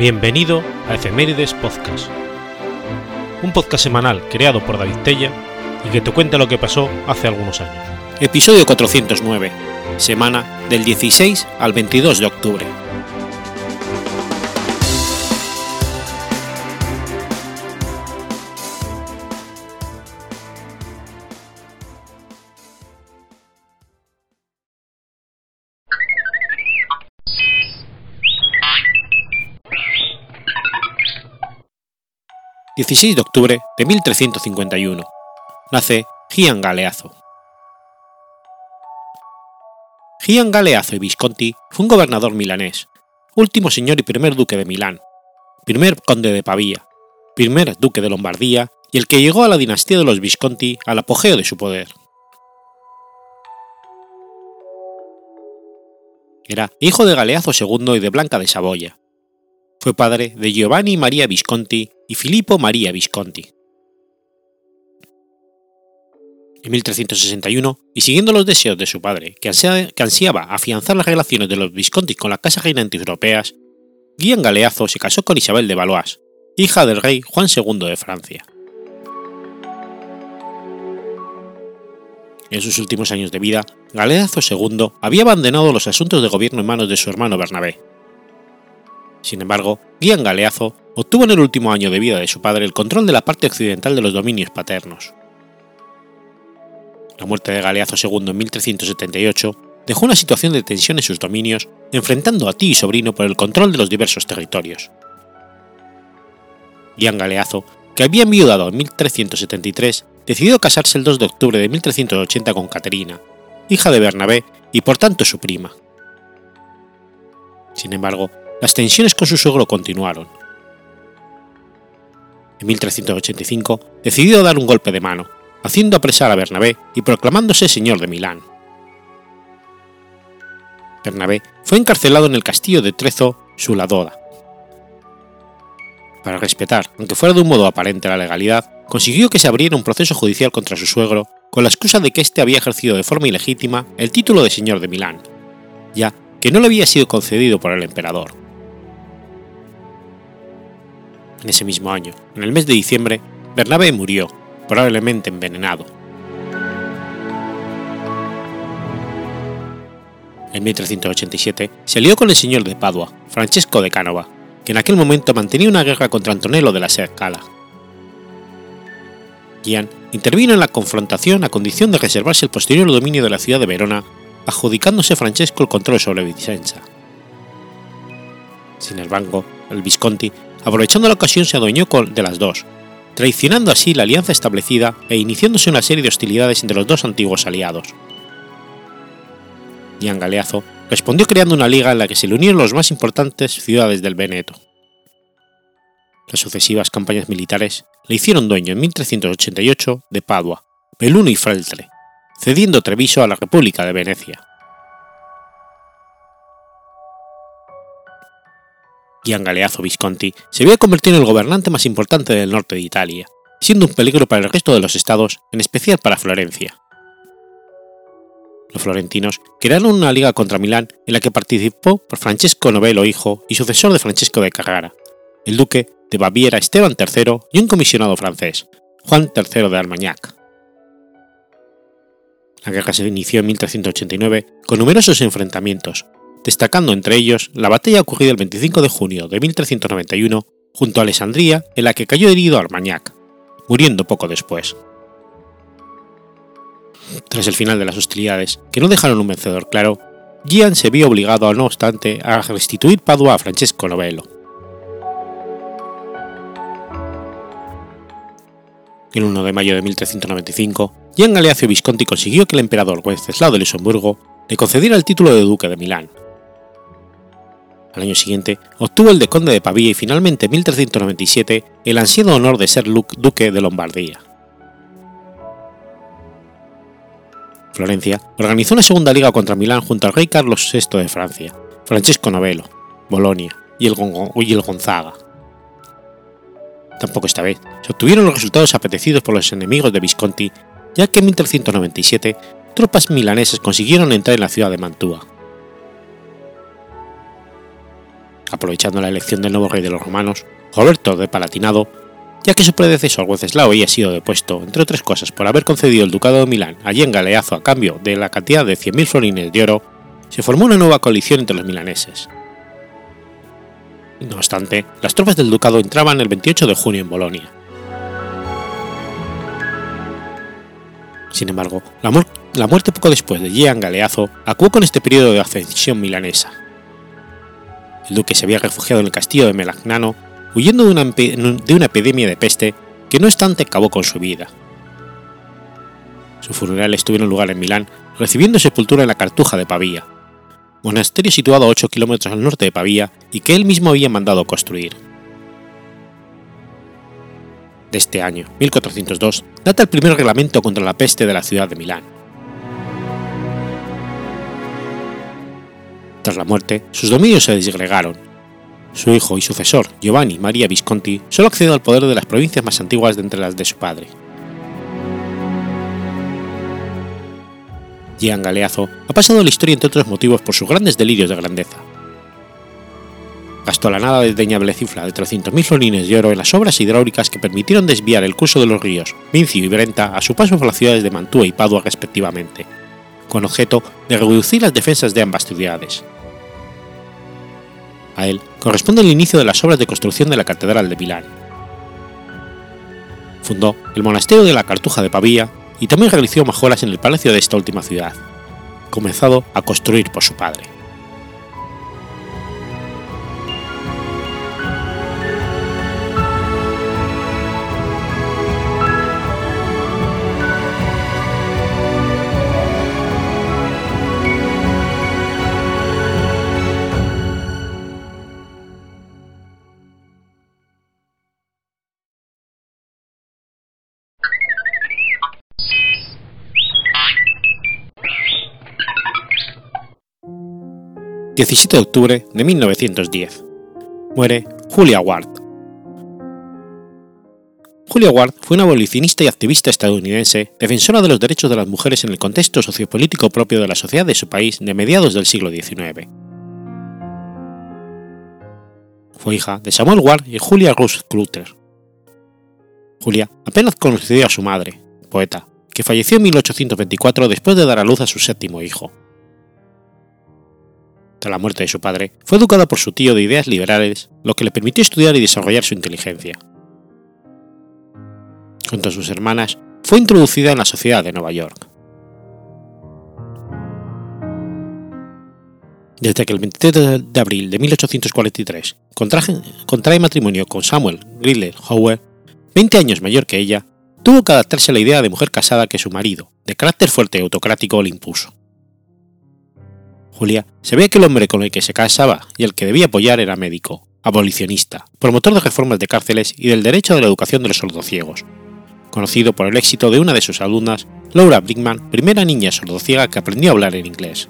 Bienvenido a Efemérides Podcast, un podcast semanal creado por David Tella y que te cuenta lo que pasó hace algunos años. Episodio 409, semana del 16 al 22 de octubre. 16 de octubre de 1351. Nace Gian Galeazzo. Gian Galeazzo y Visconti fue un gobernador milanés, último señor y primer duque de Milán, primer conde de Pavía, primer duque de Lombardía y el que llegó a la dinastía de los Visconti al apogeo de su poder. Era hijo de Galeazzo II y de Blanca de Saboya. Fue padre de Giovanni Maria Visconti y Filippo Maria Visconti. En 1361, y siguiendo los deseos de su padre, que, ansiaba afianzar las relaciones de los Visconti con la casa reinante europeas, Guillaume Galeazzo se casó con Isabel de Valois, hija del rey Juan II de Francia. En sus últimos años de vida, Galeazzo II había abandonado los asuntos de gobierno en manos de su hermano Bernabé. Sin embargo, Guillaume Galeazzo obtuvo en el último año de vida de su padre el control de la parte occidental de los dominios paternos. La muerte de Galeazzo II en 1378 dejó una situación de tensión en sus dominios, enfrentando a tío y sobrino por el control de los diversos territorios. Gian Galeazzo, que había enviudado en 1373, decidió casarse el 2 de octubre de 1380 con Caterina, hija de Bernabé y por tanto su prima. Sin embargo, las tensiones con su suegro continuaron. En 1385 decidió dar un golpe de mano, haciendo apresar a Bernabé y proclamándose señor de Milán. Bernabé fue encarcelado en el castillo de Trezo Suladoda. Para respetar, aunque fuera de un modo aparente, la legalidad, consiguió que se abriera un proceso judicial contra su suegro con la excusa de que éste había ejercido de forma ilegítima el título de señor de Milán, ya que no le había sido concedido por el emperador. En ese mismo año, en el mes de diciembre, Bernabé murió, probablemente envenenado. En 1387 se alió con el señor de Padua, Francesco de Cánova, que en aquel momento mantenía una guerra contra Antonello de la Scala. Gian intervino en la confrontación a condición de reservarse el posterior dominio de la ciudad de Verona, adjudicándose Francesco el control sobre Vicenza. Sin embargo, el Visconti aprovechando la ocasión se adueñó de las dos, traicionando así la alianza establecida e iniciándose una serie de hostilidades entre los dos antiguos aliados. Gian Galeazzo respondió creando una liga en la que se le unieron las más importantes ciudades del Veneto. Las sucesivas campañas militares le hicieron dueño en 1388 de Padua, Belluno y Feltre, cediendo Treviso a la República de Venecia. Gian Galeazzo Visconti se había convertido en el gobernante más importante del norte de Italia, siendo un peligro para el resto de los estados, en especial para Florencia. Los florentinos crearon una liga contra Milán en la que participó por Francesco Novello hijo y sucesor de Francesco de Carrara, el duque de Baviera Esteban III y un comisionado francés, Juan III de Armagnac. La guerra se inició en 1389 con numerosos enfrentamientos, destacando entre ellos la batalla ocurrida el 25 de junio de 1391 junto a Alessandría en la que cayó herido Armagnac, muriendo poco después. Tras el final de las hostilidades, que no dejaron un vencedor claro, Gian se vio obligado, no obstante, a restituir Padua a Francesco Novello. El 1 de mayo de 1395, Gian Galeazzo Visconti consiguió que el emperador Wenceslao de Luxemburgo le concediera el título de duque de Milán, al año siguiente obtuvo el de conde de Pavía y finalmente en 1397 el ansiado honor de ser duque de Lombardía. Florencia organizó una segunda liga contra Milán junto al rey Carlos VI de Francia, Francesco Novello, Bolonia y el, Gonzaga. Tampoco esta vez se obtuvieron los resultados apetecidos por los enemigos de Visconti, ya que en 1397 tropas milanesas consiguieron entrar en la ciudad de Mantua. Aprovechando la elección del nuevo rey de los romanos, Roberto de Palatinado, ya que su predecesor Wenceslao había sido depuesto, entre otras cosas, por haber concedido el ducado de Milán a en Galeazzo a cambio de la cantidad de 100.000 florines de oro, se formó una nueva coalición entre los milaneses. No obstante, las tropas del ducado entraban el 28 de junio en Bolonia. Sin embargo, la, muerte poco después de Jean Galeazzo acuó con este periodo de ascensión milanesa. El duque se había refugiado en el castillo de Melagnano, huyendo de una, de una epidemia de peste que no obstante acabó con su vida. Su funeral en lugar en Milán, recibiendo sepultura en la Cartuja de Pavía, monasterio situado a 8 kilómetros al norte de Pavía y que él mismo había mandado construir. De este año, 1402, data el primer reglamento contra la peste de la ciudad de Milán. Tras la muerte, sus dominios se disgregaron. Su hijo y sucesor, Giovanni Maria Visconti, solo accedió al poder de las provincias más antiguas de entre las de su padre. Gian Galeazzo ha pasado la historia entre otros motivos por sus grandes delirios de grandeza. Gastó la nada desdeñable cifra de 300.000 florines de oro en las obras hidráulicas que permitieron desviar el curso de los ríos Mincio y Brenta a su paso por las ciudades de Mantua y Padua respectivamente, con objeto de reducir las defensas de ambas ciudades. A él corresponde el inicio de las obras de construcción de la Catedral de Milán. Fundó el monasterio de la Cartuja de Pavía y también realizó mejoras en el palacio de esta última ciudad, comenzado a construir por su padre. 17 de octubre de 1910. Muere Julia Ward. Julia Ward fue una abolicionista y activista estadounidense, defensora de los derechos de las mujeres en el contexto sociopolítico propio de la sociedad de su país de mediados del siglo XIX. Fue hija de Samuel Ward y Julia Ruth Clutter. Julia apenas conoció a su madre, poeta, que falleció en 1824 después de dar a luz a su séptimo hijo tras la muerte de su padre, fue educada por su tío de ideas liberales, lo que le permitió estudiar y desarrollar su inteligencia. Junto a sus hermanas, fue introducida en la sociedad de Nueva York. Desde que el 23 de abril de 1843 contrae matrimonio con Samuel Griller Howard, 20 años mayor que ella, tuvo que adaptarse a la idea de mujer casada que su marido, de carácter fuerte y autocrático, le impuso. Julia sabía que el hombre con el que se casaba y el que debía apoyar era médico, abolicionista, promotor de reformas de cárceles y del derecho de la educación de los sordociegos, conocido por el éxito de una de sus alumnas, Laura Brickman, primera niña sordociega que aprendió a hablar en inglés.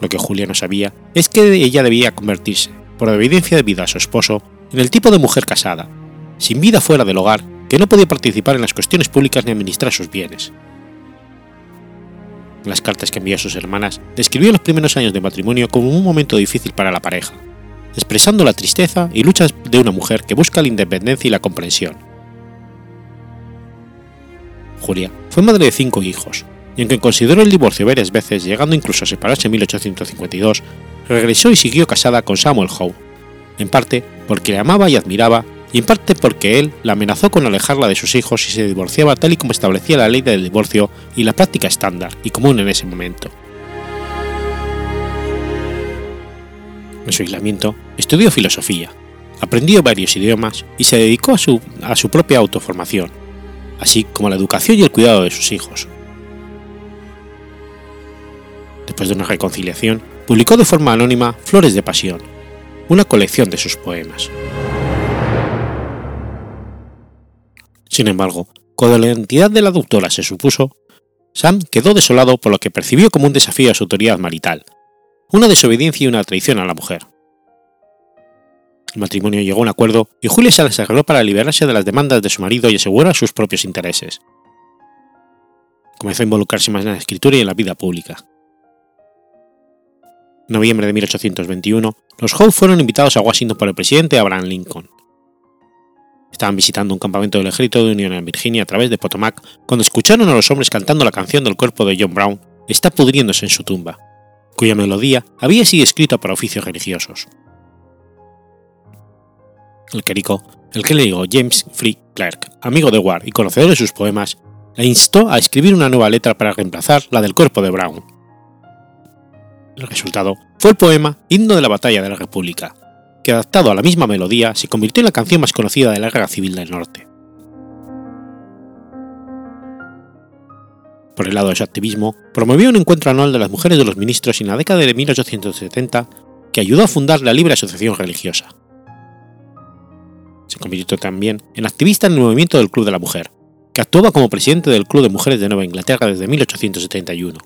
Lo que Julia no sabía es que ella debía convertirse, por evidencia debida a su esposo, en el tipo de mujer casada, sin vida fuera del hogar, que no podía participar en las cuestiones públicas ni administrar sus bienes, las cartas que envió a sus hermanas, describió los primeros años de matrimonio como un momento difícil para la pareja, expresando la tristeza y luchas de una mujer que busca la independencia y la comprensión. Julia fue madre de cinco hijos, y aunque consideró el divorcio varias veces, llegando incluso a separarse en 1852, regresó y siguió casada con Samuel Howe, en parte porque le amaba y admiraba y en parte porque él la amenazó con alejarla de sus hijos si se divorciaba tal y como establecía la ley del divorcio y la práctica estándar y común en ese momento. En su aislamiento, estudió filosofía, aprendió varios idiomas y se dedicó a su, a su propia autoformación, así como a la educación y el cuidado de sus hijos. Después de una reconciliación, publicó de forma anónima Flores de Pasión, una colección de sus poemas. Sin embargo, cuando la identidad de la doctora se supuso, Sam quedó desolado por lo que percibió como un desafío a su autoridad marital, una desobediencia y una traición a la mujer. El matrimonio llegó a un acuerdo y Julia se las arregló para liberarse de las demandas de su marido y asegurar sus propios intereses. Comenzó a involucrarse más en la escritura y en la vida pública. En noviembre de 1821, los Howe fueron invitados a Washington por el presidente Abraham Lincoln. Estaban visitando un campamento del ejército de Unión en Virginia a través de Potomac cuando escucharon a los hombres cantando la canción del cuerpo de John Brown, Está pudriéndose en su tumba, cuya melodía había sido escrita para oficios religiosos. El clérigo, el clérigo James Free Clark, amigo de Ward y conocedor de sus poemas, le instó a escribir una nueva letra para reemplazar la del cuerpo de Brown. El resultado fue el poema Himno de la Batalla de la República, que adaptado a la misma melodía se convirtió en la canción más conocida de la Guerra Civil del Norte. Por el lado de su activismo, promovió un encuentro anual de las mujeres de los ministros en la década de 1870 que ayudó a fundar la Libre Asociación Religiosa. Se convirtió también en activista en el movimiento del Club de la Mujer, que actuaba como presidente del Club de Mujeres de Nueva Inglaterra desde 1871.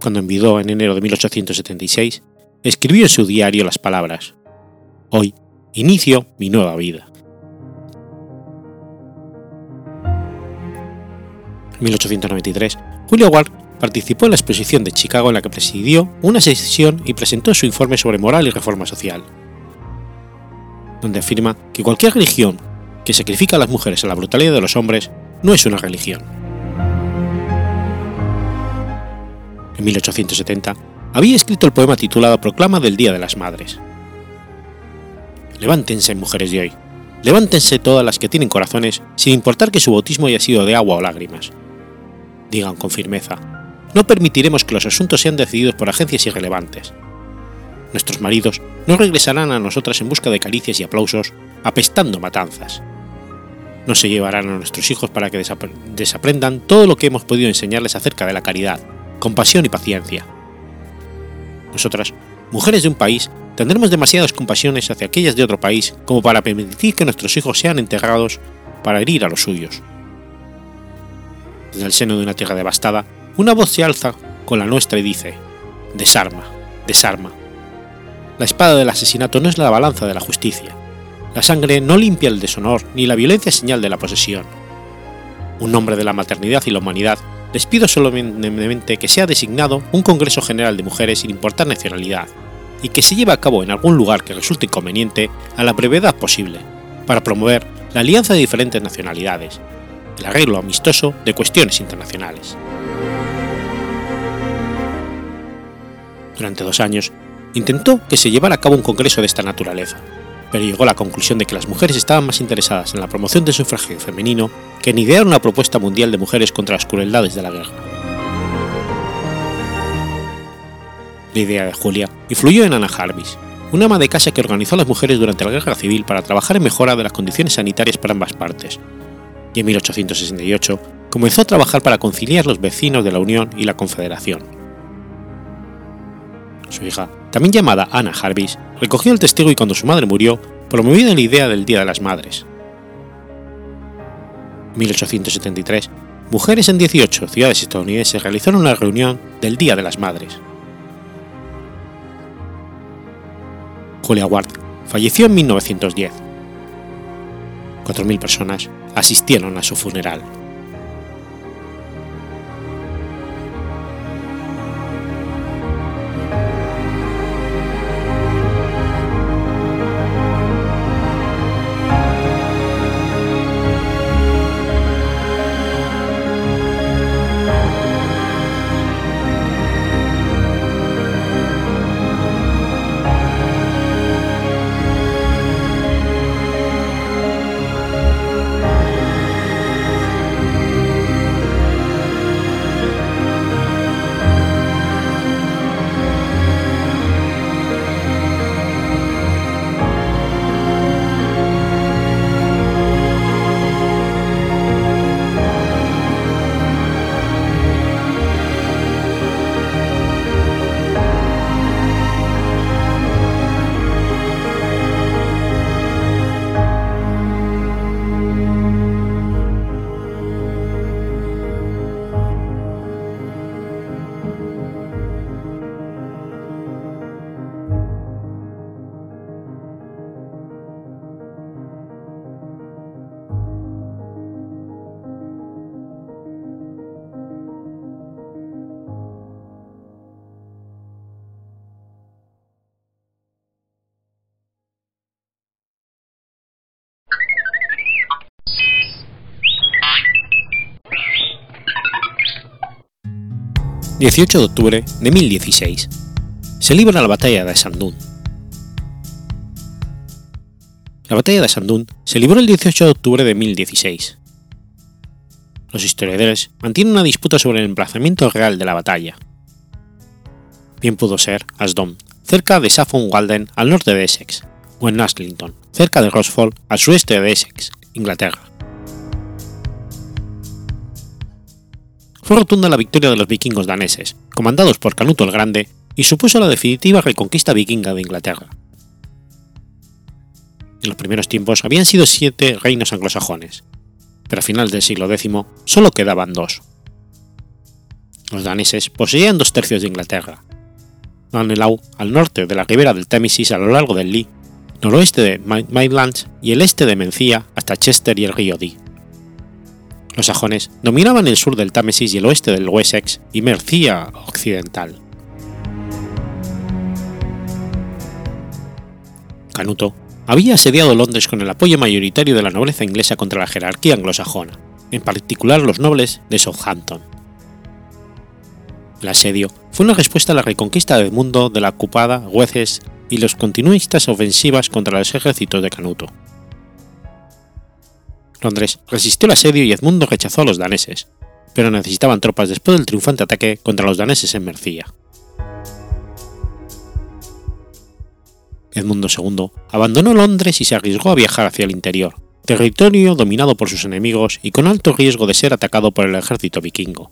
Cuando envidó en enero de 1876, escribió en su diario las palabras, Hoy inicio mi nueva vida. En 1893, Julia Ward participó en la exposición de Chicago en la que presidió una sesión y presentó su informe sobre moral y reforma social, donde afirma que cualquier religión que sacrifica a las mujeres a la brutalidad de los hombres no es una religión. En 1870 había escrito el poema titulado Proclama del Día de las Madres. Levántense, mujeres de hoy, levántense todas las que tienen corazones, sin importar que su bautismo haya sido de agua o lágrimas. Digan con firmeza, no permitiremos que los asuntos sean decididos por agencias irrelevantes. Nuestros maridos no regresarán a nosotras en busca de caricias y aplausos, apestando matanzas no se llevarán a nuestros hijos para que desaprendan todo lo que hemos podido enseñarles acerca de la caridad, compasión y paciencia. Nosotras, mujeres de un país, tendremos demasiadas compasiones hacia aquellas de otro país como para permitir que nuestros hijos sean enterrados para herir a los suyos. Desde el seno de una tierra devastada, una voz se alza con la nuestra y dice, desarma, desarma. La espada del asesinato no es la balanza de la justicia, la sangre no limpia el deshonor ni la violencia es señal de la posesión. Un nombre de la maternidad y la humanidad, les pido solemnemente que sea designado un Congreso General de Mujeres sin importar nacionalidad, y que se lleve a cabo en algún lugar que resulte conveniente a la brevedad posible, para promover la alianza de diferentes nacionalidades, el arreglo amistoso de cuestiones internacionales. Durante dos años, intentó que se llevara a cabo un congreso de esta naturaleza, pero llegó a la conclusión de que las mujeres estaban más interesadas en la promoción del sufragio femenino que en idear una propuesta mundial de mujeres contra las crueldades de la guerra. La idea de Julia influyó en Anna Jarvis, una ama de casa que organizó a las mujeres durante la guerra civil para trabajar en mejora de las condiciones sanitarias para ambas partes, y en 1868 comenzó a trabajar para conciliar los vecinos de la Unión y la Confederación. Su hija, también llamada Anna Jarvis, recogió el testigo y cuando su madre murió, promovió la idea del Día de las Madres. En 1873, mujeres en 18 ciudades estadounidenses realizaron una reunión del Día de las Madres. Julia Ward falleció en 1910. 4.000 personas asistieron a su funeral. 18 de octubre de 1016. Se libra la batalla de Sandún. La batalla de Sandún se libró el 18 de octubre de 1016. Los historiadores mantienen una disputa sobre el emplazamiento real de la batalla. Bien pudo ser Asdom, cerca de Saffron Walden al norte de Essex, o en Aslington, cerca de Rosford al sureste de Essex, Inglaterra. Fue rotunda la victoria de los vikingos daneses, comandados por Canuto el Grande, y supuso la definitiva reconquista vikinga de Inglaterra. En los primeros tiempos habían sido siete reinos anglosajones, pero a finales del siglo X solo quedaban dos. Los daneses poseían dos tercios de Inglaterra, Manelau al norte de la ribera del Támesis a lo largo del Lee, noroeste de Midlands y el este de Mencía hasta Chester y el río Dee. Los sajones dominaban el sur del Támesis y el oeste del Wessex y Mercia occidental. Canuto había asediado Londres con el apoyo mayoritario de la nobleza inglesa contra la jerarquía anglosajona, en particular los nobles de Southampton. El asedio fue una respuesta a la reconquista del mundo de la ocupada Wessex y los continuistas ofensivas contra los ejércitos de Canuto. Londres resistió el asedio y Edmundo rechazó a los daneses, pero necesitaban tropas después del triunfante ataque contra los daneses en Mercia. Edmundo II abandonó Londres y se arriesgó a viajar hacia el interior, territorio dominado por sus enemigos y con alto riesgo de ser atacado por el ejército vikingo.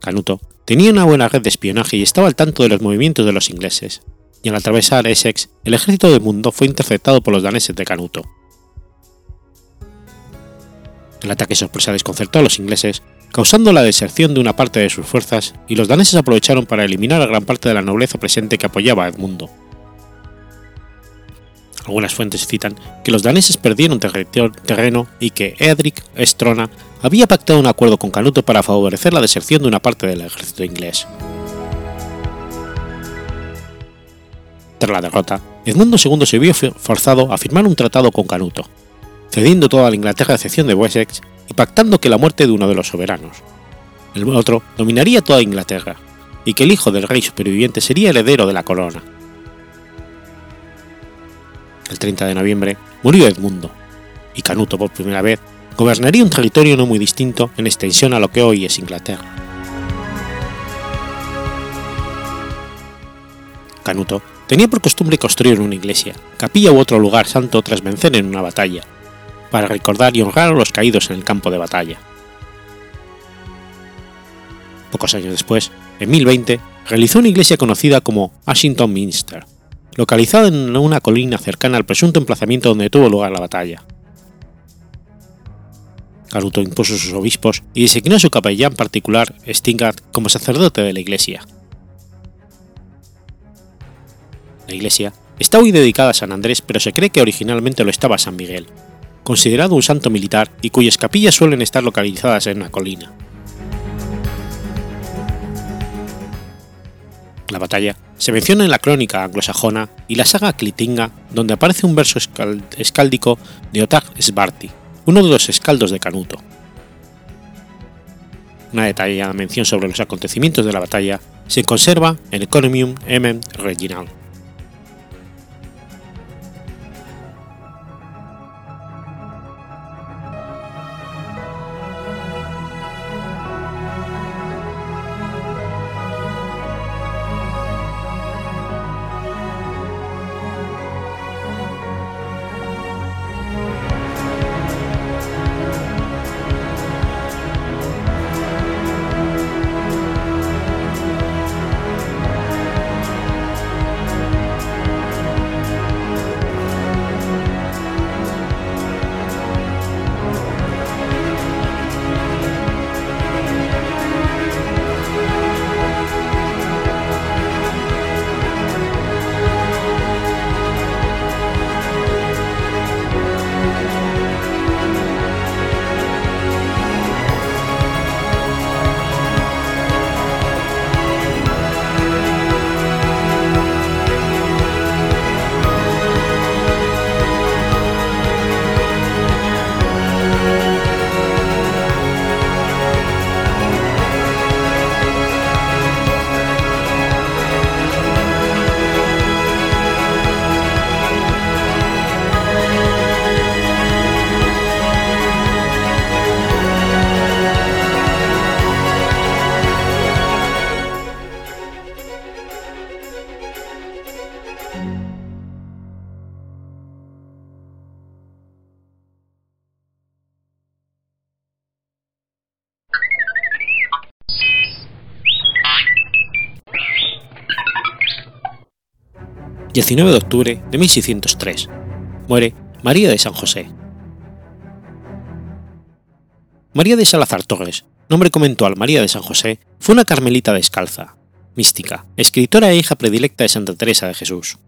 Canuto tenía una buena red de espionaje y estaba al tanto de los movimientos de los ingleses, y al atravesar Essex, el ejército de Mundo fue interceptado por los daneses de Canuto. El ataque sorpresa desconcertó a los ingleses, causando la deserción de una parte de sus fuerzas, y los daneses aprovecharon para eliminar a gran parte de la nobleza presente que apoyaba a Edmundo. Algunas fuentes citan que los daneses perdieron terreno y que Edric Estrona había pactado un acuerdo con Canuto para favorecer la deserción de una parte del ejército inglés. Tras la derrota, Edmundo II se vio forzado a firmar un tratado con Canuto, cediendo toda la Inglaterra a excepción de Wessex y pactando que la muerte de uno de los soberanos, el otro, dominaría toda Inglaterra, y que el hijo del rey superviviente sería heredero de la corona. El 30 de noviembre murió Edmundo, y Canuto por primera vez gobernaría un territorio no muy distinto en extensión a lo que hoy es Inglaterra. Canuto tenía por costumbre construir una iglesia, capilla u otro lugar santo tras vencer en una batalla, para recordar y honrar a los caídos en el campo de batalla. Pocos años después, en 1020, realizó una iglesia conocida como Ashington Minster, localizada en una colina cercana al presunto emplazamiento donde tuvo lugar la batalla. Canuto impuso sus obispos y designó a su capellán particular, Stingard, como sacerdote de la iglesia. La iglesia está hoy dedicada a San Andrés, pero se cree que originalmente lo estaba San Miguel, considerado un santo militar y cuyas capillas suelen estar localizadas en una colina. La batalla se menciona en la crónica anglosajona y la saga Clitinga, donde aparece un verso escáldico de Otag Svarti, uno de los escaldos de Canuto. Una detallada mención sobre los acontecimientos de la batalla se conserva en Economium Emen Reginal. 19 de octubre de 1603. Muere María de San José. María de Salazar Torres, nombre conventual María de San José, fue una carmelita descalza, mística, escritora e hija predilecta de Santa Teresa de Jesús.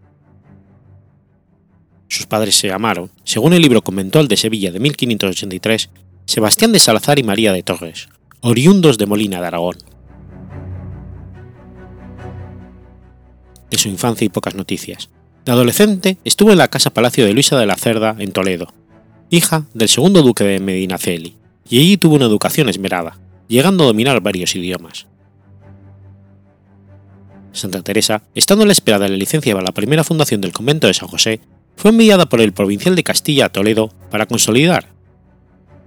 Sus padres se llamaron, según el libro conventual de Sevilla de 1583, Sebastián de Salazar y María de Torres, oriundos de Molina de Aragón. De su infancia y pocas noticias. De adolescente estuvo en la casa palacio de Luisa de la Cerda, en Toledo, hija del segundo duque de Medinaceli, y allí tuvo una educación esmerada, llegando a dominar varios idiomas. Santa Teresa, estando a la espera de la licencia para la primera fundación del convento de San José, fue enviada por el provincial de Castilla a Toledo para consolidar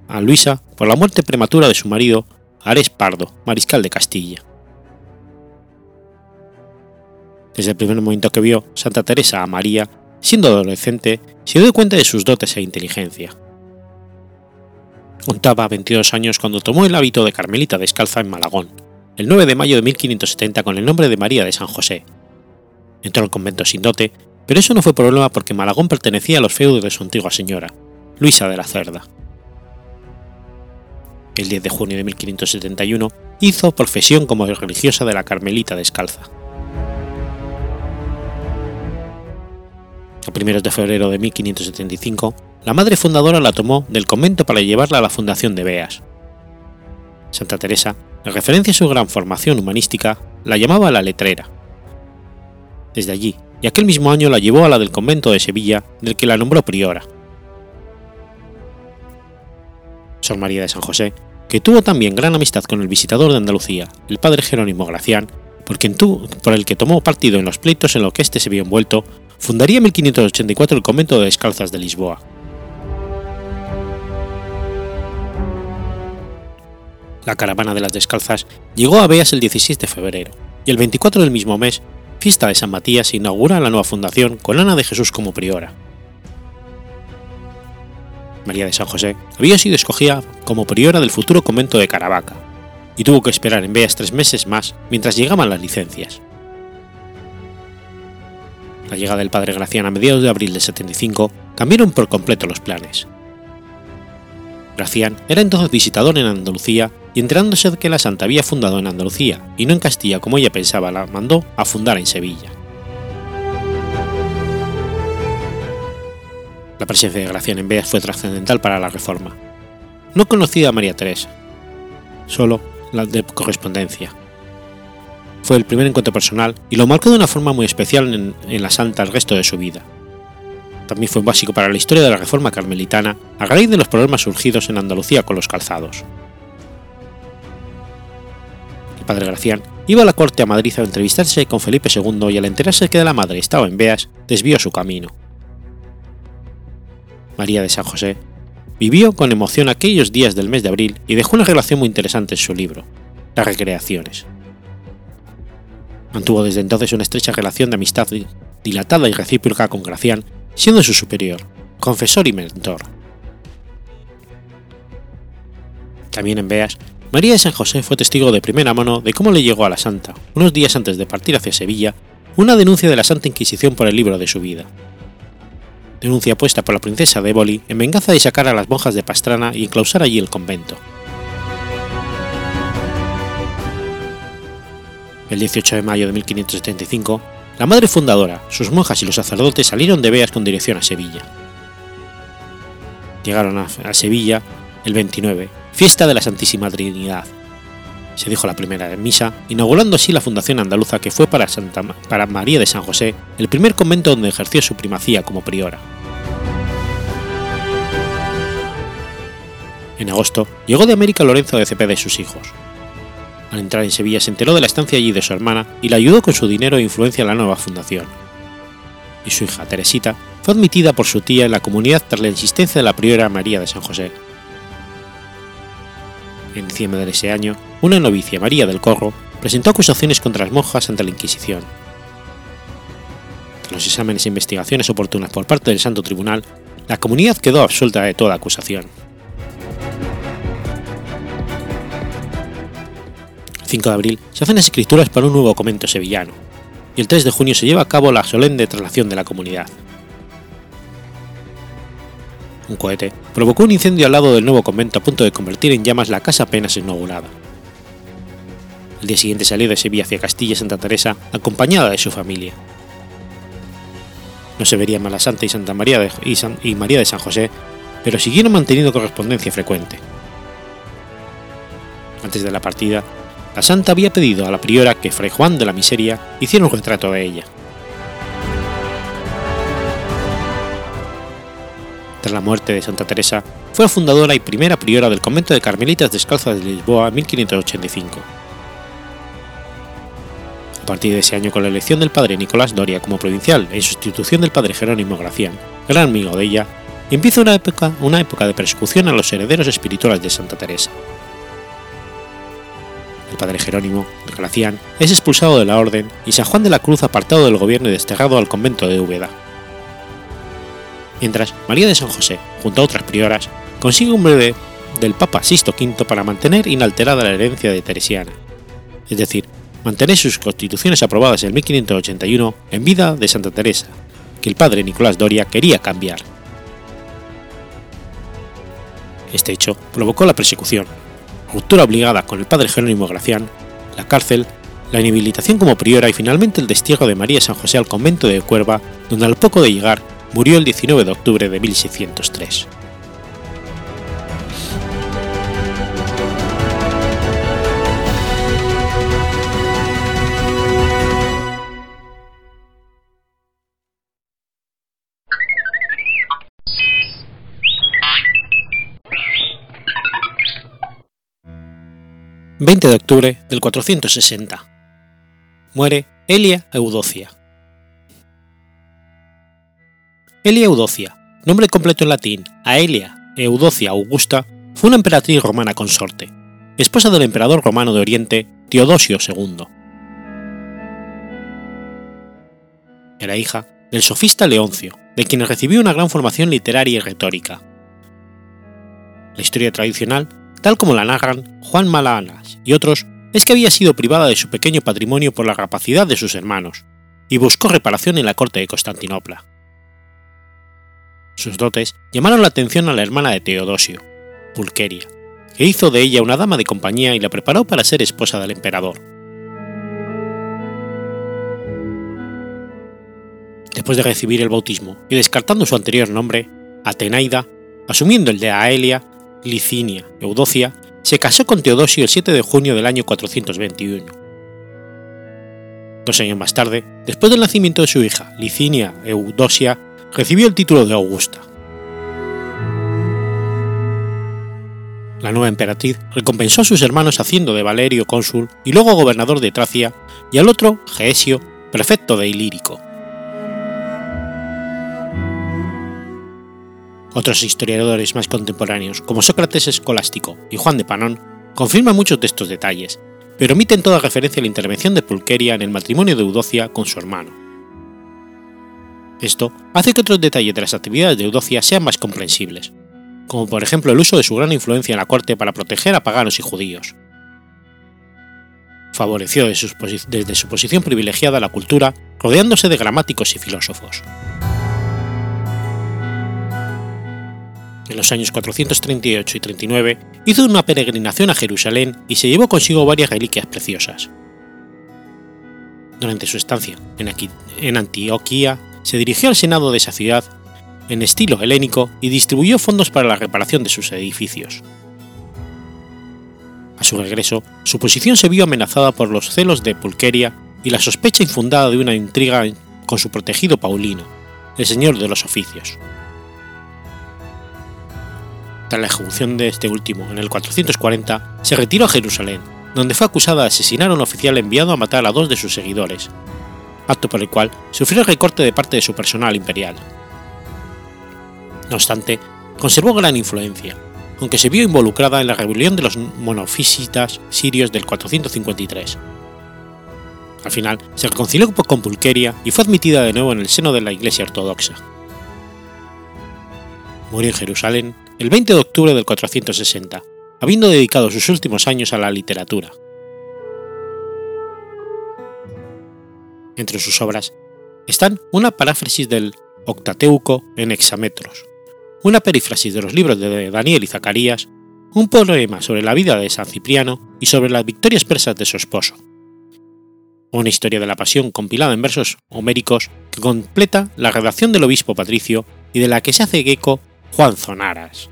a Luisa por la muerte prematura de su marido, Ares Pardo, mariscal de Castilla. Desde el primer momento que vio Santa Teresa a María, siendo adolescente, se dio cuenta de sus dotes e inteligencia. Contaba 22 años cuando tomó el hábito de Carmelita descalza en Malagón, el 9 de mayo de 1570 con el nombre de María de San José. Entró al convento sin dote, pero eso no fue problema porque Malagón pertenecía a los feudos de su antigua señora, Luisa de la Cerda. El 10 de junio de 1571 hizo profesión como religiosa de la Carmelita descalza. Primeros de febrero de 1575, la madre fundadora la tomó del convento para llevarla a la fundación de Beas. Santa Teresa, en referencia a su gran formación humanística, la llamaba la letrera. Desde allí, y aquel mismo año la llevó a la del convento de Sevilla, del que la nombró priora. Sor María de San José, que tuvo también gran amistad con el visitador de Andalucía, el padre Jerónimo Gracián, por, quien por el que tomó partido en los pleitos en los que éste se vio envuelto, fundaría en 1584 el convento de Descalzas de Lisboa. La caravana de las Descalzas llegó a Beas el 16 de febrero, y el 24 del mismo mes, fiesta de San Matías, se inaugura la nueva fundación con Ana de Jesús como priora. María de San José había sido escogida como priora del futuro convento de Caravaca, y tuvo que esperar en Beas tres meses más mientras llegaban las licencias la llegada del padre Gracián a mediados de abril de 75 cambiaron por completo los planes. Gracián era entonces visitador en Andalucía y enterándose de que la santa había fundado en Andalucía y no en Castilla como ella pensaba, la mandó a fundar en Sevilla. La presencia de Gracián en Beas fue trascendental para la reforma. No conocía a María Teresa, solo la de correspondencia, fue el primer encuentro personal y lo marcó de una forma muy especial en, la santa el resto de su vida. También fue básico para la historia de la reforma carmelitana a raíz de los problemas surgidos en Andalucía con los calzados. El padre Gracián iba a la corte a Madrid a entrevistarse con Felipe II y al enterarse que la madre estaba en Beas, desvió su camino. María de San José vivió con emoción aquellos días del mes de abril y dejó una relación muy interesante en su libro, Las Recreaciones. Mantuvo desde entonces una estrecha relación de amistad dilatada y recíproca con Gracián, siendo su superior, confesor y mentor. También en Beas, María de San José fue testigo de primera mano de cómo le llegó a la santa, unos días antes de partir hacia Sevilla, una denuncia de la Santa Inquisición por el libro de su vida. Denuncia puesta por la princesa de Éboli en venganza de sacar a las monjas de Pastrana y enclausar allí el convento. El 18 de mayo de 1575, la madre fundadora, sus monjas y los sacerdotes salieron de Beas con dirección a Sevilla. Llegaron a, Sevilla el 29, fiesta de la Santísima Trinidad. Se dijo la primera misa, inaugurando así la fundación andaluza que fue para, Santa, para María de San José el primer convento donde ejerció su primacía como priora. En agosto llegó de América Lorenzo de Cepeda y sus hijos, al entrar en Sevilla se enteró de la estancia allí de su hermana y la ayudó con su dinero e influencia en la nueva fundación. Y su hija Teresita fue admitida por su tía en la comunidad tras la insistencia de la priora María de San José. En diciembre de ese año, una novicia María del Corro presentó acusaciones contra las monjas ante la Inquisición. Tras los exámenes e investigaciones oportunas por parte del Santo Tribunal, la comunidad quedó absuelta de toda acusación. 5 de abril se hacen las escrituras para un nuevo convento sevillano, y el 3 de junio se lleva a cabo la solemne traslación de la comunidad. Un cohete provocó un incendio al lado del nuevo convento a punto de convertir en llamas la casa apenas inaugurada. El día siguiente salió de Sevilla hacia Castilla y Santa Teresa acompañada de su familia. No se verían Mala Santa y Santa María y María de San José, pero siguieron manteniendo correspondencia frecuente. Antes de la partida, la santa había pedido a la priora que Fray Juan de la Miseria hiciera un retrato de ella. Tras la muerte de Santa Teresa, fue fundadora y primera priora del convento de Carmelitas Descalzas de Lisboa en 1585. A partir de ese año, con la elección del padre Nicolás Doria como provincial en sustitución del padre Jerónimo Gracián, gran amigo de ella, empieza una época, una época de persecución a los herederos espirituales de Santa Teresa. El padre Jerónimo Gracián es expulsado de la orden y San Juan de la Cruz apartado del gobierno y desterrado al convento de Úbeda. Mientras, María de San José, junto a otras prioras, consigue un breve del Papa Sisto V para mantener inalterada la herencia de Teresiana, es decir, mantener sus constituciones aprobadas en 1581 en vida de Santa Teresa, que el padre Nicolás Doria quería cambiar. Este hecho provocó la persecución, ruptura obligada con el padre Jerónimo Gracián, la cárcel, la inhabilitación como priora y finalmente el destierro de María San José al convento de Cuerva, donde al poco de llegar murió el 19 de octubre de 1603. 20 de octubre del 460. Muere Elia Eudocia. Elia Eudocia, nombre completo en latín Aelia Eudocia Augusta, fue una emperatriz romana consorte, esposa del emperador romano de Oriente Teodosio II. Era hija del sofista Leoncio, de quien recibió una gran formación literaria y retórica. La historia tradicional tal como la narran Juan Malanas y otros, es que había sido privada de su pequeño patrimonio por la rapacidad de sus hermanos, y buscó reparación en la corte de Constantinopla. Sus dotes llamaron la atención a la hermana de Teodosio, Pulqueria, que hizo de ella una dama de compañía y la preparó para ser esposa del emperador. Después de recibir el bautismo y descartando su anterior nombre, Atenaida, asumiendo el de Aelia, Licinia Eudocia, se casó con Teodosio el 7 de junio del año 421. Dos años más tarde, después del nacimiento de su hija, Licinia Eudosia, recibió el título de Augusta. La nueva emperatriz recompensó a sus hermanos haciendo de Valerio cónsul y luego gobernador de Tracia, y al otro, Geesio, prefecto de Ilírico. Otros historiadores más contemporáneos, como Sócrates Escolástico y Juan de Panón, confirman muchos de estos detalles, pero omiten toda referencia a la intervención de Pulqueria en el matrimonio de Eudocia con su hermano. Esto hace que otros detalles de las actividades de Eudocia sean más comprensibles, como por ejemplo el uso de su gran influencia en la corte para proteger a paganos y judíos. Favoreció desde su posición privilegiada la cultura, rodeándose de gramáticos y filósofos. En los años 438 y 39, hizo una peregrinación a Jerusalén y se llevó consigo varias reliquias preciosas. Durante su estancia en Antioquía, se dirigió al Senado de esa ciudad en estilo helénico y distribuyó fondos para la reparación de sus edificios. A su regreso, su posición se vio amenazada por los celos de Pulqueria y la sospecha infundada de una intriga con su protegido Paulino, el señor de los oficios. Tras la ejecución de este último en el 440, se retiró a Jerusalén, donde fue acusada de asesinar a un oficial enviado a matar a dos de sus seguidores, acto por el cual sufrió el recorte de parte de su personal imperial. No obstante, conservó gran influencia, aunque se vio involucrada en la rebelión de los monofisitas sirios del 453. Al final, se reconcilió con Pulqueria y fue admitida de nuevo en el seno de la Iglesia Ortodoxa. Murió en Jerusalén el 20 de octubre del 460, habiendo dedicado sus últimos años a la literatura. Entre sus obras están una paráfrasis del Octateuco en hexametros, una perífrasis de los libros de Daniel y Zacarías, un poema sobre la vida de San Cipriano y sobre las victorias persas de su esposo. Una historia de la pasión compilada en versos homéricos que completa la redacción del obispo Patricio y de la que se hace eco Juan Zonaras.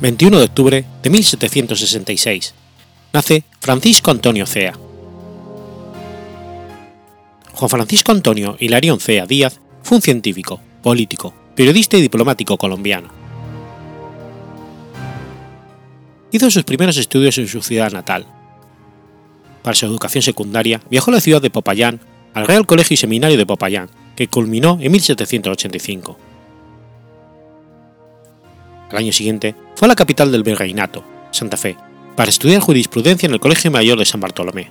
21 de octubre de 1766. Nace Francisco Antonio Cea. Juan Francisco Antonio Hilarión Cea Díaz fue un científico, político, periodista y diplomático colombiano. Hizo sus primeros estudios en su ciudad natal. Para su educación secundaria viajó a la ciudad de Popayán, al Real Colegio y Seminario de Popayán, que culminó en 1785 al año siguiente fue a la capital del virreinato, Santa Fe, para estudiar jurisprudencia en el Colegio Mayor de San Bartolomé.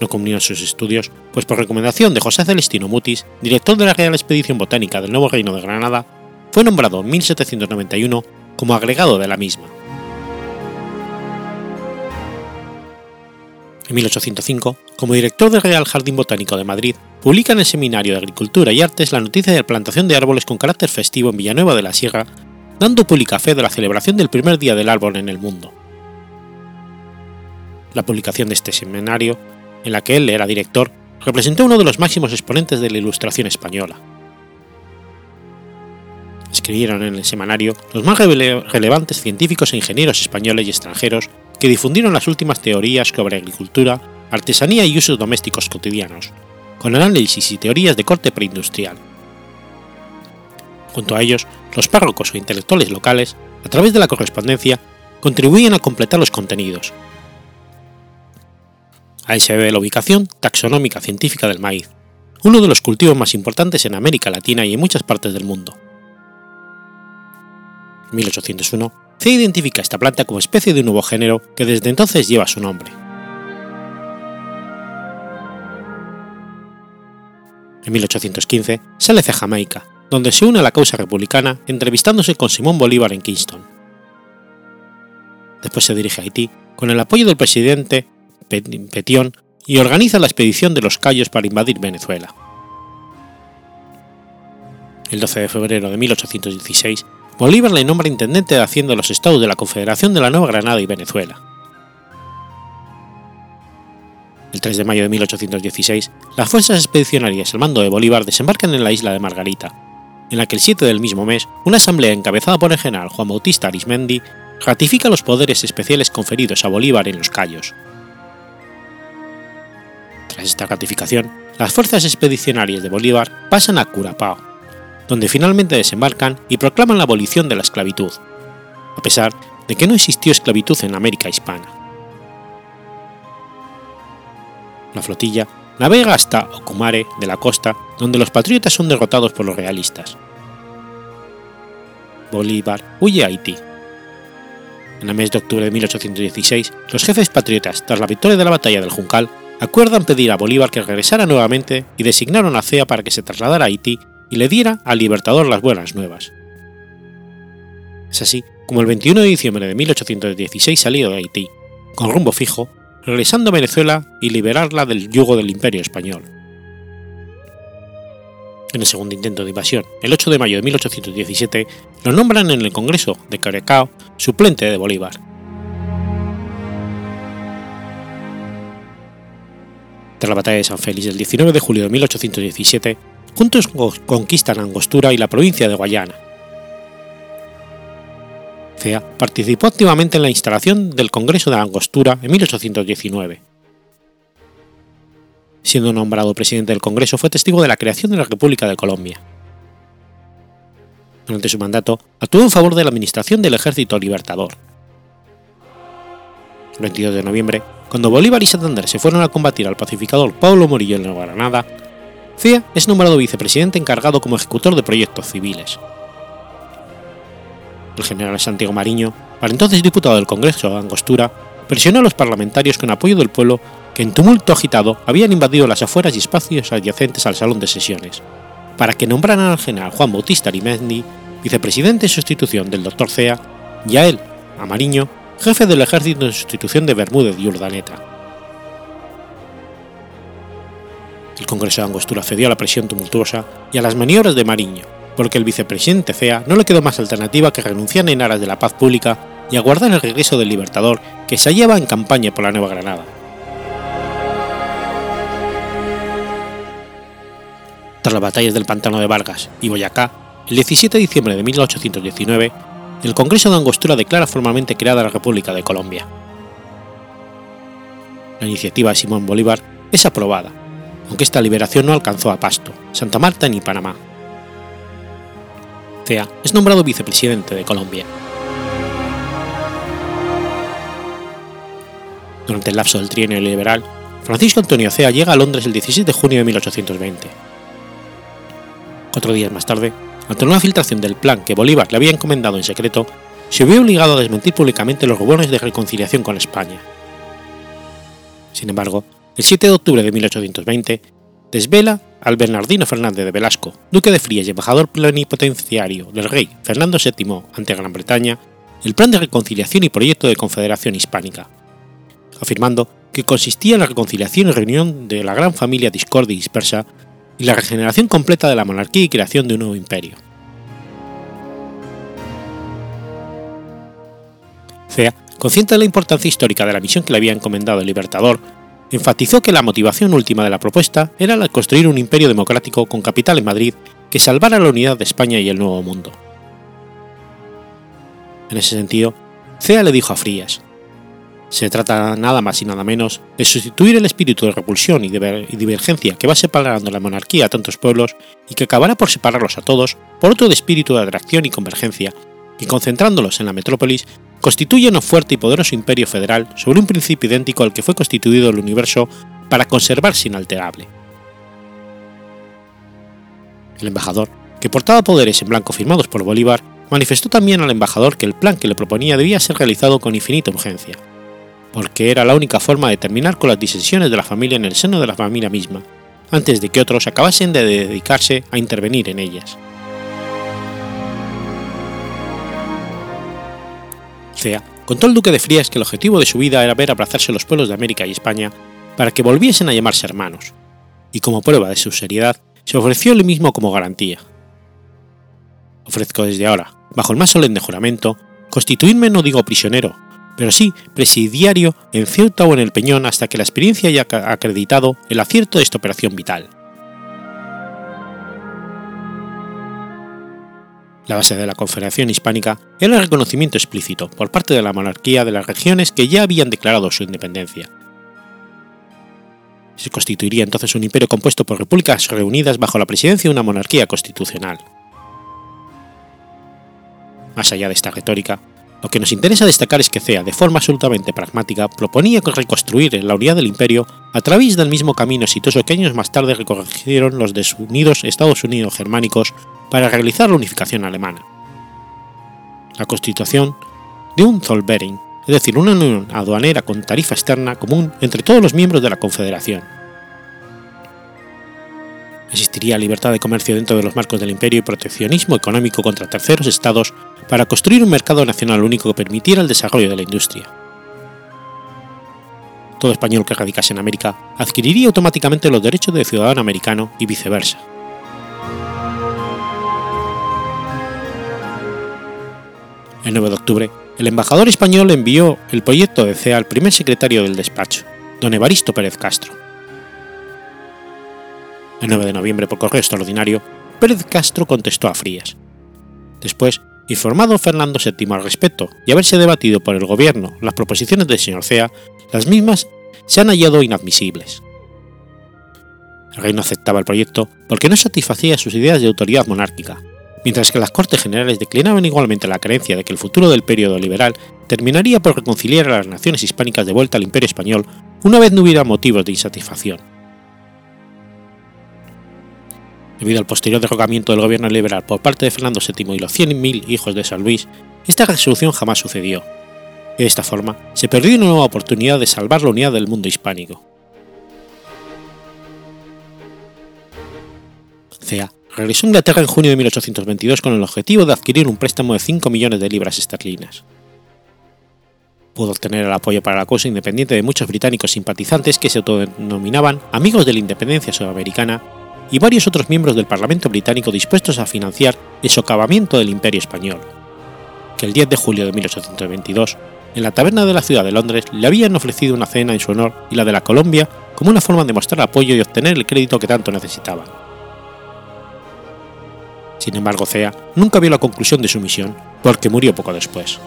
No culminó sus estudios, pues por recomendación de José Celestino Mutis, director de la Real Expedición Botánica del Nuevo Reino de Granada, fue nombrado en 1791 como agregado de la misma. En 1805, como director del Real Jardín Botánico de Madrid, publica en el Seminario de Agricultura y Artes la noticia de la plantación de árboles con carácter festivo en Villanueva de la Sierra, dando pública fe de la celebración del primer Día del Árbol en el mundo. La publicación de este seminario, en la que él era director, representó uno de los máximos exponentes de la Ilustración española. Escribieron en el semanario los más relevantes científicos e ingenieros españoles y extranjeros que difundieron las últimas teorías sobre agricultura, artesanía y usos domésticos cotidianos, con análisis y teorías de corte preindustrial. Junto a ellos, los párrocos o intelectuales locales, a través de la correspondencia, contribuían a completar los contenidos. Ahí se ve la ubicación taxonómica científica del maíz, uno de los cultivos más importantes en América Latina y en muchas partes del mundo. En 1801, se identifica esta planta como especie de un nuevo género que desde entonces lleva su nombre. En 1815 sale hacia Jamaica, donde se une a la causa republicana entrevistándose con Simón Bolívar en Kingston. Después se dirige a Haití con el apoyo del presidente Petión y organiza la expedición de los Cayos para invadir Venezuela. El 12 de febrero de 1816 Bolívar le nombra intendente de Hacienda de los Estados de la Confederación de la Nueva Granada y Venezuela. El 3 de mayo de 1816, las fuerzas expedicionarias al mando de Bolívar desembarcan en la isla de Margarita, en la que el 7 del mismo mes, una asamblea encabezada por el general Juan Bautista Arismendi ratifica los poderes especiales conferidos a Bolívar en los Cayos. Tras esta ratificación, las fuerzas expedicionarias de Bolívar pasan a Curapao, donde finalmente desembarcan y proclaman la abolición de la esclavitud, a pesar de que no existió esclavitud en América hispana. La flotilla navega hasta Ocumare de la costa, donde los patriotas son derrotados por los realistas. Bolívar huye a Haití. En el mes de octubre de 1816, los jefes patriotas, tras la victoria de la batalla del Juncal, acuerdan pedir a Bolívar que regresara nuevamente y designaron a CEA para que se trasladara a Haití y le diera al Libertador las buenas nuevas. Es así como el 21 de diciembre de 1816 salió de Haití, con rumbo fijo, regresando a Venezuela y liberarla del yugo del Imperio Español. En el segundo intento de invasión, el 8 de mayo de 1817, lo nombran en el Congreso de Carecao suplente de Bolívar. Tras la batalla de San Félix del 19 de julio de 1817, juntos conquistan Angostura y la provincia de Guayana. Cea participó activamente en la instalación del Congreso de Angostura en 1819. Siendo nombrado presidente del Congreso, fue testigo de la creación de la República de Colombia. Durante su mandato, actuó en favor de la administración del Ejército Libertador. El 22 de noviembre, cuando Bolívar y Santander se fueron a combatir al pacificador Pablo Morillo en Nueva Granada, Cea es nombrado vicepresidente encargado como ejecutor de proyectos civiles. El general Santiago Mariño, para entonces diputado del Congreso de Angostura, presionó a los parlamentarios con apoyo del pueblo que en tumulto agitado habían invadido las afueras y espacios adyacentes al salón de sesiones, para que nombraran al general Juan Bautista Arimendi vicepresidente en sustitución del doctor Cea, y a él, a Mariño, jefe del ejército en sustitución de Bermúdez y Urdaneta. El Congreso de Angostura cedió a la presión tumultuosa y a las maniobras de Mariño, porque el vicepresidente Cea no le quedó más alternativa que renunciar en aras de la paz pública y aguardar el regreso del Libertador que se hallaba en campaña por la Nueva Granada. Tras las batallas del Pantano de Vargas y Boyacá, el 17 de diciembre de 1819, el Congreso de Angostura declara formalmente creada la República de Colombia. La iniciativa de Simón Bolívar es aprobada, aunque esta liberación no alcanzó a Pasto, Santa Marta ni Panamá. Cea es nombrado vicepresidente de Colombia. Durante el lapso del trienio liberal, Francisco Antonio Cea llega a Londres el 16 de junio de 1820. Cuatro días más tarde, ante una filtración del plan que Bolívar le había encomendado en secreto, se vio obligado a desmentir públicamente los rubones de reconciliación con España. Sin embargo, el 7 de octubre de 1820, desvela al Bernardino Fernández de Velasco, duque de Frías y embajador plenipotenciario del rey Fernando VII ante Gran Bretaña, el plan de reconciliación y proyecto de confederación hispánica, afirmando que consistía en la reconciliación y reunión de la gran familia discordia y dispersa y la regeneración completa de la monarquía y creación de un nuevo imperio. Cea, consciente de la importancia histórica de la misión que le había encomendado el Libertador, enfatizó que la motivación última de la propuesta era la de construir un imperio democrático con capital en Madrid que salvara la unidad de España y el Nuevo Mundo. En ese sentido, Cea le dijo a Frías, se trata nada más y nada menos de sustituir el espíritu de repulsión y, divergencia que va separando la monarquía a tantos pueblos y que acabará por separarlos a todos por otro de espíritu de atracción y convergencia, y concentrándolos en la metrópolis, constituye un fuerte y poderoso imperio federal sobre un principio idéntico al que fue constituido el universo para conservarse inalterable. El embajador, que portaba poderes en blanco firmados por Bolívar, manifestó también al embajador que el plan que le proponía debía ser realizado con infinita urgencia porque era la única forma de terminar con las disensiones de la familia en el seno de la familia misma, antes de que otros acabasen de dedicarse a intervenir en ellas. Contó al duque de Frías que el objetivo de su vida era ver abrazarse los pueblos de América y España para que volviesen a llamarse hermanos, y como prueba de su seriedad, se ofreció él mismo como garantía. Ofrezco desde ahora, bajo el más solemne juramento, constituirme no digo prisionero, pero sí presidiario en Ceuta o en el Peñón hasta que la experiencia haya acreditado el acierto de esta operación vital. La base de la Confederación Hispánica era el reconocimiento explícito por parte de la monarquía de las regiones que ya habían declarado su independencia. Se constituiría entonces un imperio compuesto por repúblicas reunidas bajo la presidencia de una monarquía constitucional. Más allá de esta retórica, lo que nos interesa destacar es que Cea, de forma absolutamente pragmática, proponía reconstruir la unidad del imperio a través del mismo camino exitoso que años más tarde recorrieron los desunidos Estados Unidos germánicos para realizar la unificación alemana. La constitución de un Zollverein, es decir, una unión aduanera con tarifa externa común entre todos los miembros de la Confederación, existiría libertad de comercio dentro de los marcos del imperio y proteccionismo económico contra terceros estados para construir un mercado nacional único que permitiera el desarrollo de la industria. Todo español que radicase en América adquiriría automáticamente los derechos de ciudadano americano y viceversa. El 9 de octubre, el embajador español envió el proyecto de CEA al primer secretario del despacho, don Evaristo Pérez Castro el 9 de noviembre por correo extraordinario, Pérez Castro contestó a Frías. Después, informado Fernando VII al respecto y haberse debatido por el gobierno las proposiciones del señor Cea, las mismas se han hallado inadmisibles. El rey no aceptaba el proyecto porque no satisfacía sus ideas de autoridad monárquica, mientras que las Cortes Generales declinaban igualmente la creencia de que el futuro del periodo liberal terminaría por reconciliar a las naciones hispánicas de vuelta al imperio español una vez no hubiera motivos de insatisfacción. Debido al posterior derrocamiento del gobierno liberal por parte de Fernando VII y los 100.000 hijos de San Luis, esta resolución jamás sucedió, de esta forma se perdió una nueva oportunidad de salvar la unidad del mundo hispánico. Cea regresó a Inglaterra en junio de 1822 con el objetivo de adquirir un préstamo de 5 millones de libras esterlinas. Pudo obtener el apoyo para la causa independiente de muchos británicos simpatizantes que se autodenominaban amigos de la independencia sudamericana y varios otros miembros del Parlamento británico dispuestos a financiar el socavamiento del Imperio español, que el 10 de julio de 1822, en la taberna de la ciudad de Londres, le habían ofrecido una cena en su honor y la de la Colombia como una forma de mostrar apoyo y obtener el crédito que tanto necesitaban. Sin embargo, Cea nunca vio la conclusión de su misión, porque murió poco después.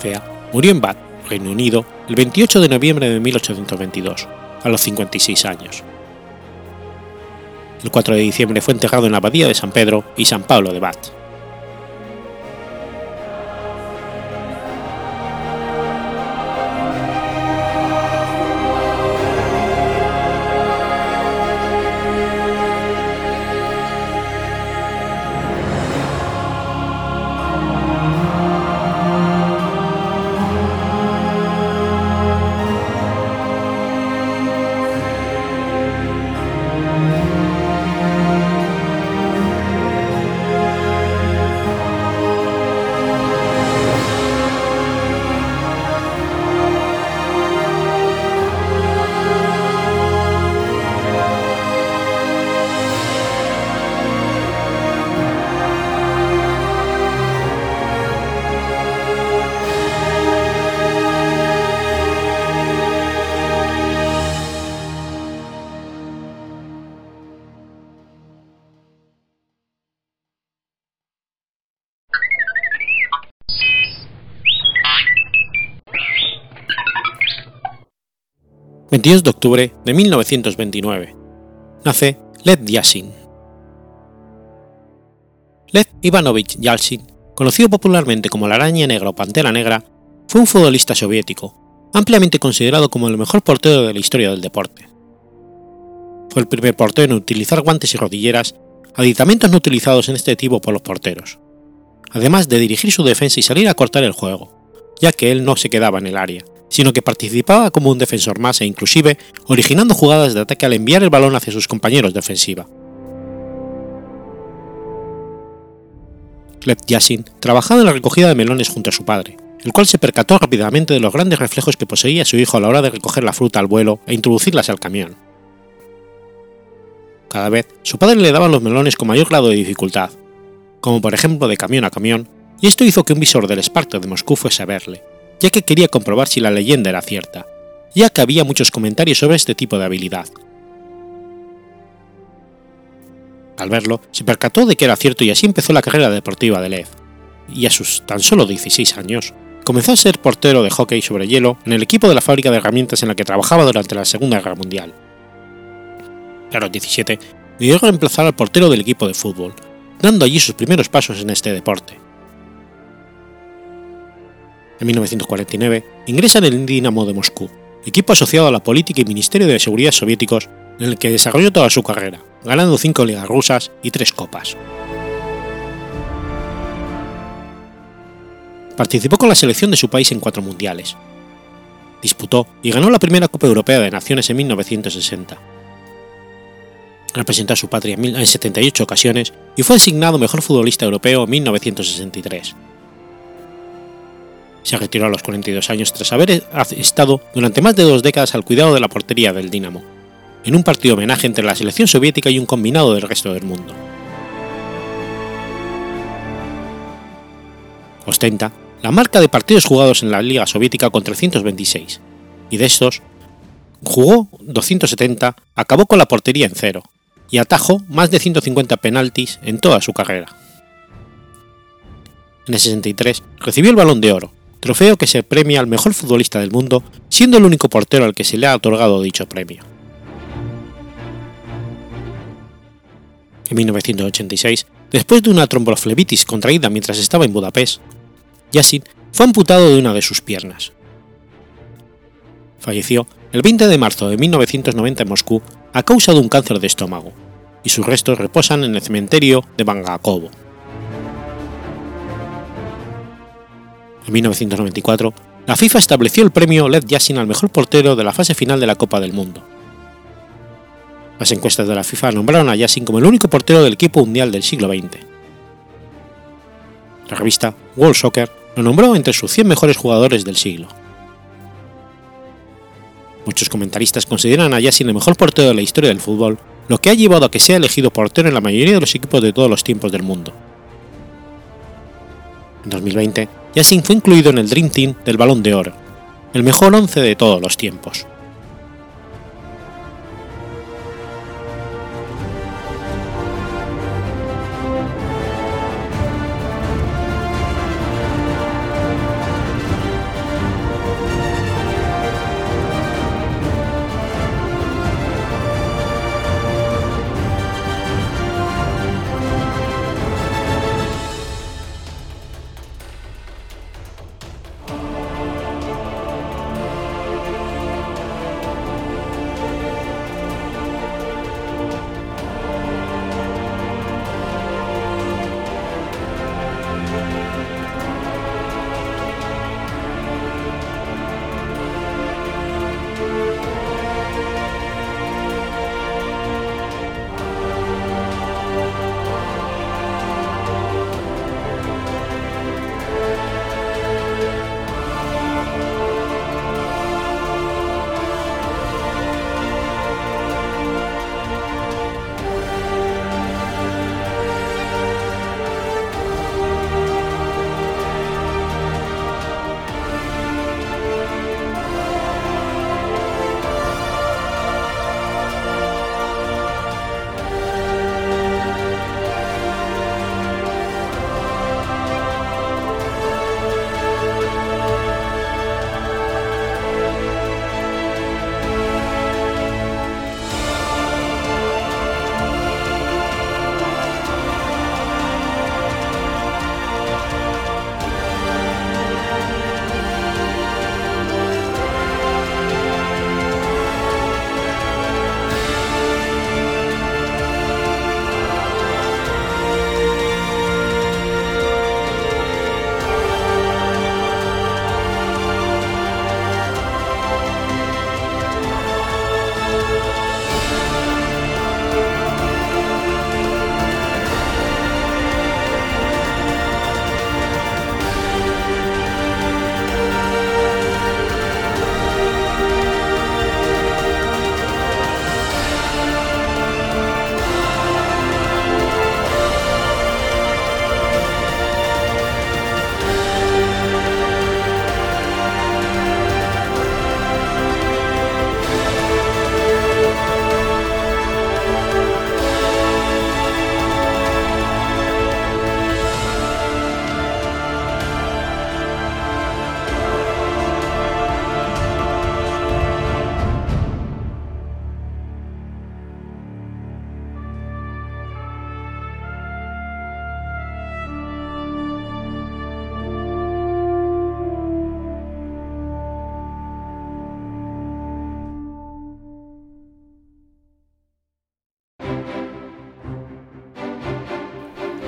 Cea murió en Bath, Reino Unido, el 28 de noviembre de 1822 a los 56 años. El 4 de diciembre fue enterrado en la abadía de San Pedro y San Pablo de Bath. 22 de octubre de 1929. Nace Led Yashin. Led Ivanovich Yashin, conocido popularmente como la araña negra o pantera negra, fue un futbolista soviético, ampliamente considerado como el mejor portero de la historia del deporte. Fue el primer portero en utilizar guantes y rodilleras, aditamentos no utilizados en este tipo por los porteros, además de dirigir su defensa y salir a cortar el juego, ya que él no se quedaba en el área, sino que participaba como un defensor más e inclusive originando jugadas de ataque al enviar el balón hacia sus compañeros de ofensiva. Lev Yashin trabajaba en la recogida de melones junto a su padre, el cual se percató rápidamente de los grandes reflejos que poseía su hijo a la hora de recoger la fruta al vuelo e introducirlas al camión. Cada vez su padre le daba los melones con mayor grado de dificultad, como por ejemplo de camión a camión, y esto hizo que un visor del Spartak de Moscú fuese a verle, ya que quería comprobar si la leyenda era cierta, ya que había muchos comentarios sobre este tipo de habilidad. Al verlo, se percató de que era cierto y así empezó la carrera deportiva de Lev, y a sus tan solo 16 años, comenzó a ser portero de hockey sobre hielo en el equipo de la fábrica de herramientas en la que trabajaba durante la Segunda Guerra Mundial. A los 17, llegó a reemplazar al portero del equipo de fútbol, dando allí sus primeros pasos en este deporte. En 1949 ingresa en el Dinamo de Moscú, equipo asociado a la política y Ministerio de Seguridad soviéticos, en el que desarrolló toda su carrera, ganando cinco ligas rusas y tres copas. Participó con la selección de su país en cuatro mundiales. Disputó y ganó la primera Copa Europea de Naciones en 1960. Representó a su patria en 78 ocasiones y fue designado mejor futbolista europeo en 1963 se retiró a los 42 años tras haber estado durante más de dos décadas al cuidado de la portería del Dinamo, en un partido homenaje entre la selección soviética y un combinado del resto del mundo. Ostenta la marca de partidos jugados en la Liga Soviética con 326, y de estos, jugó 270, acabó con la portería en cero, y atajó más de 150 penaltis en toda su carrera. En el 63 recibió el Balón de Oro, trofeo que se premia al mejor futbolista del mundo, siendo el único portero al que se le ha otorgado dicho premio. En 1986, después de una tromboflebitis contraída mientras estaba en Budapest, Yassin fue amputado de una de sus piernas. Falleció el 20 de marzo de 1990 en Moscú a causa de un cáncer de estómago, y sus restos reposan en el cementerio de Bangakovo. En 1994, la FIFA estableció el premio Led Yassin al mejor portero de la fase final de la Copa del Mundo. Las encuestas de la FIFA nombraron a Yassin como el único portero del equipo mundial del siglo XX. La revista World Soccer lo nombró entre sus 100 mejores jugadores del siglo. Muchos comentaristas consideran a Yassin el mejor portero de la historia del fútbol, lo que ha llevado a que sea elegido portero en la mayoría de los equipos de todos los tiempos del mundo. En 2020, Yassin fue incluido en el Dream Team del Balón de Oro, el mejor once de todos los tiempos.